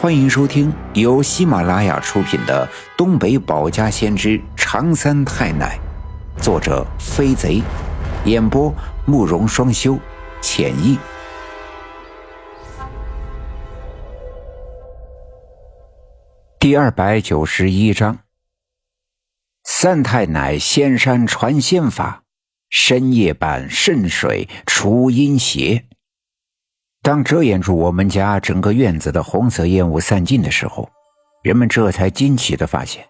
欢迎收听由喜马拉雅出品的《东北保家先知长三太奶》，作者飞贼，演播慕容双修，浅意。第二百九十一章：三太奶仙山传仙法，深夜版渗水除阴邪。当遮掩住我们家整个院子的红色烟雾散尽的时候，人们这才惊奇地发现，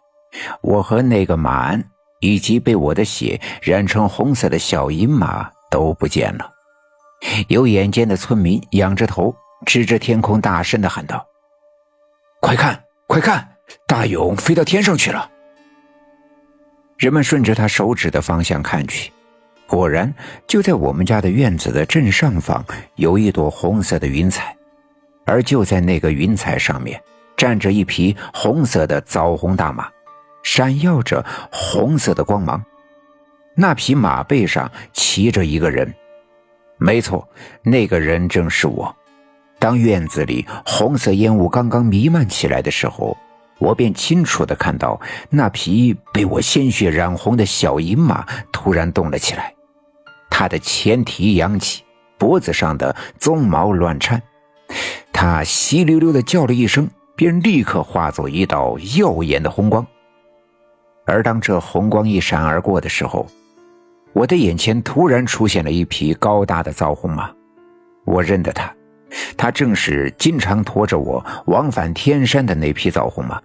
我和那个马鞍以及被我的血染成红色的小银马都不见了。有眼尖的村民仰着头，指着天空，大声地喊道：“快看，快看，大勇飞到天上去了！”人们顺着他手指的方向看去。果然，就在我们家的院子的正上方，有一朵红色的云彩，而就在那个云彩上面，站着一匹红色的枣红大马，闪耀着红色的光芒。那匹马背上骑着一个人，没错，那个人正是我。当院子里红色烟雾刚刚弥漫起来的时候，我便清楚地看到那匹被我鲜血染红的小银马突然动了起来。他的前蹄扬起，脖子上的鬃毛乱颤，他稀溜溜的叫了一声，便立刻化作一道耀眼的红光。而当这红光一闪而过的时候，我的眼前突然出现了一匹高大的枣红马，我认得他，他正是经常驮着我往返天山的那匹枣红马，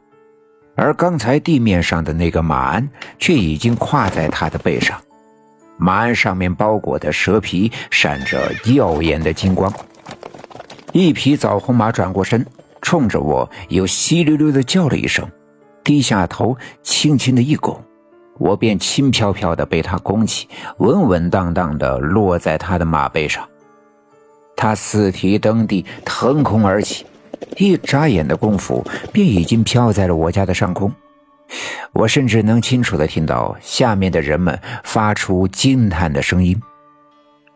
而刚才地面上的那个马鞍却已经跨在他的背上。马鞍上面包裹的蛇皮闪着耀眼的金光。一匹枣红马转过身，冲着我又稀溜溜的叫了一声，低下头，轻轻的一拱，我便轻飘飘的被他拱起，稳稳当当的落在他的马背上。他四蹄蹬地，腾空而起，一眨眼的功夫，便已经飘在了我家的上空。我甚至能清楚地听到下面的人们发出惊叹的声音，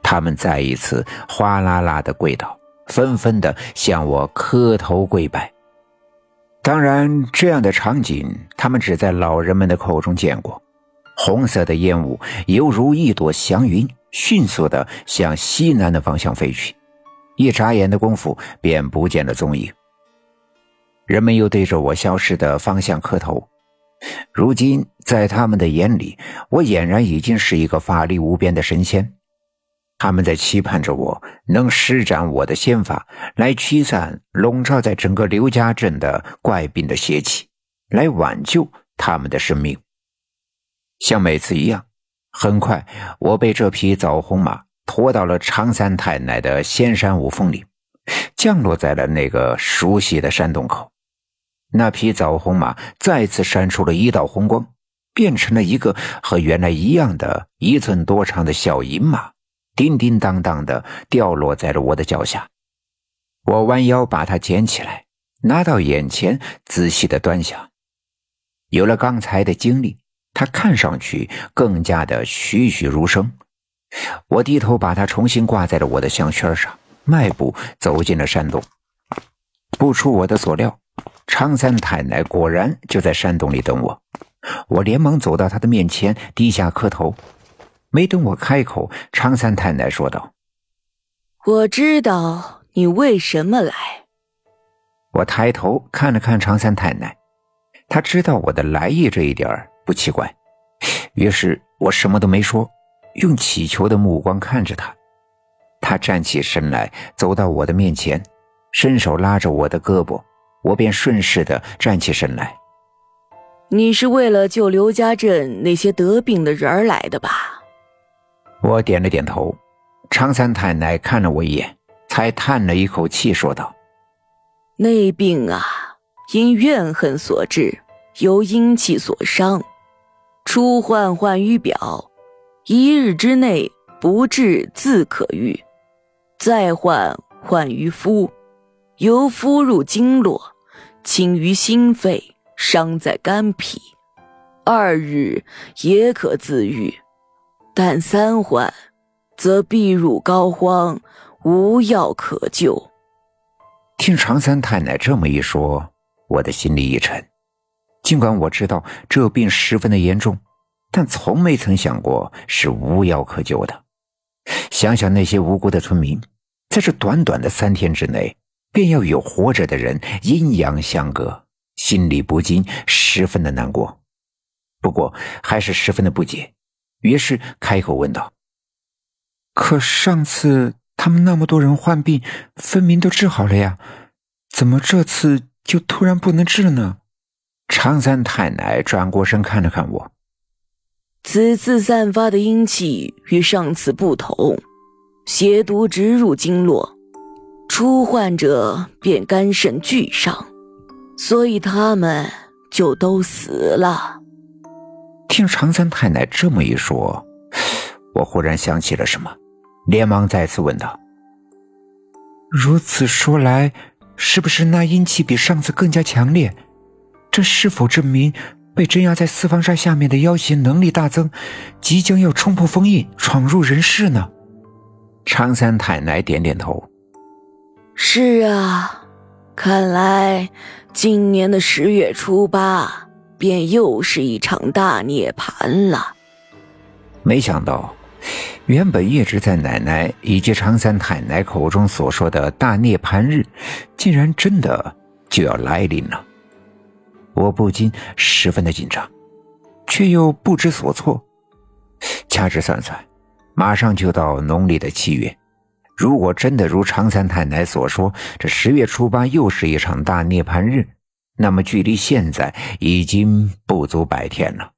他们再一次哗啦啦地跪倒，纷纷地向我磕头跪拜。当然，这样的场景他们只在老人们的口中见过。红色的烟雾犹如一朵祥云，迅速地向西南的方向飞去，一眨眼的功夫便不见了踪影。人们又对着我消失的方向磕头。如今，在他们的眼里，我俨然已经是一个法力无边的神仙。他们在期盼着我能施展我的仙法，来驱散笼罩在整个刘家镇的怪病的邪气，来挽救他们的生命。像每次一样，很快我被这匹枣红马拖到了常三太奶的仙山五峰里，降落在了那个熟悉的山洞口。那匹枣红马再次闪出了一道红光，变成了一个和原来一样的一寸多长的小银马，叮叮当当的掉落在了我的脚下。我弯腰把它捡起来，拿到眼前仔细的端详。有了刚才的经历，它看上去更加的栩栩如生。我低头把它重新挂在了我的项圈上，迈步走进了山洞。不出我的所料。常三太奶果然就在山洞里等我，我连忙走到他的面前，低下磕头。没等我开口，常三太奶说道：“我知道你为什么来。”我抬头看了看常三太奶，他知道我的来意这一点不奇怪，于是我什么都没说，用乞求的目光看着他。他站起身来，走到我的面前，伸手拉着我的胳膊。我便顺势的站起身来。你是为了救刘家镇那些得病的人儿来的吧？我点了点头。常三太奶看了我一眼，才叹了一口气，说道：“那病啊，因怨恨所致，由阴气所伤，初患患于表，一日之内不治自可愈；再患患于肤，由肤入经络。”侵于心肺，伤在肝脾，二日也可自愈；但三患，则必入膏肓，无药可救。听常三太奶这么一说，我的心里一沉。尽管我知道这病十分的严重，但从没曾想过是无药可救的。想想那些无辜的村民，在这短短的三天之内，便要有活着的人阴阳相隔，心里不禁十分的难过。不过还是十分的不解，于是开口问道：“可上次他们那么多人患病，分明都治好了呀，怎么这次就突然不能治了呢？”常三太奶转过身看了看我，此次散发的阴气与上次不同，邪毒直入经络，初患者便肝肾俱伤，所以他们就都死了。听常三太奶这么一说，我忽然想起了什么，连忙再次问道：“如此说来，是不是那阴气比上次更加强烈？这是否证明被镇压在四方山下面的妖邪能力大增，即将要冲破封印，闯入人世呢？”常三太奶点点头：“是啊，看来今年的十月初八。”便又是一场大涅槃了。没想到，原本一直在奶奶以及常三太奶口中所说的大涅槃日，竟然真的就要来临了。我不禁十分的紧张，却又不知所措。掐指算算，马上就到农历的七月。如果真的如常三太奶所说，这十月初八又是一场大涅槃日。那么，距离现在已经不足百天了。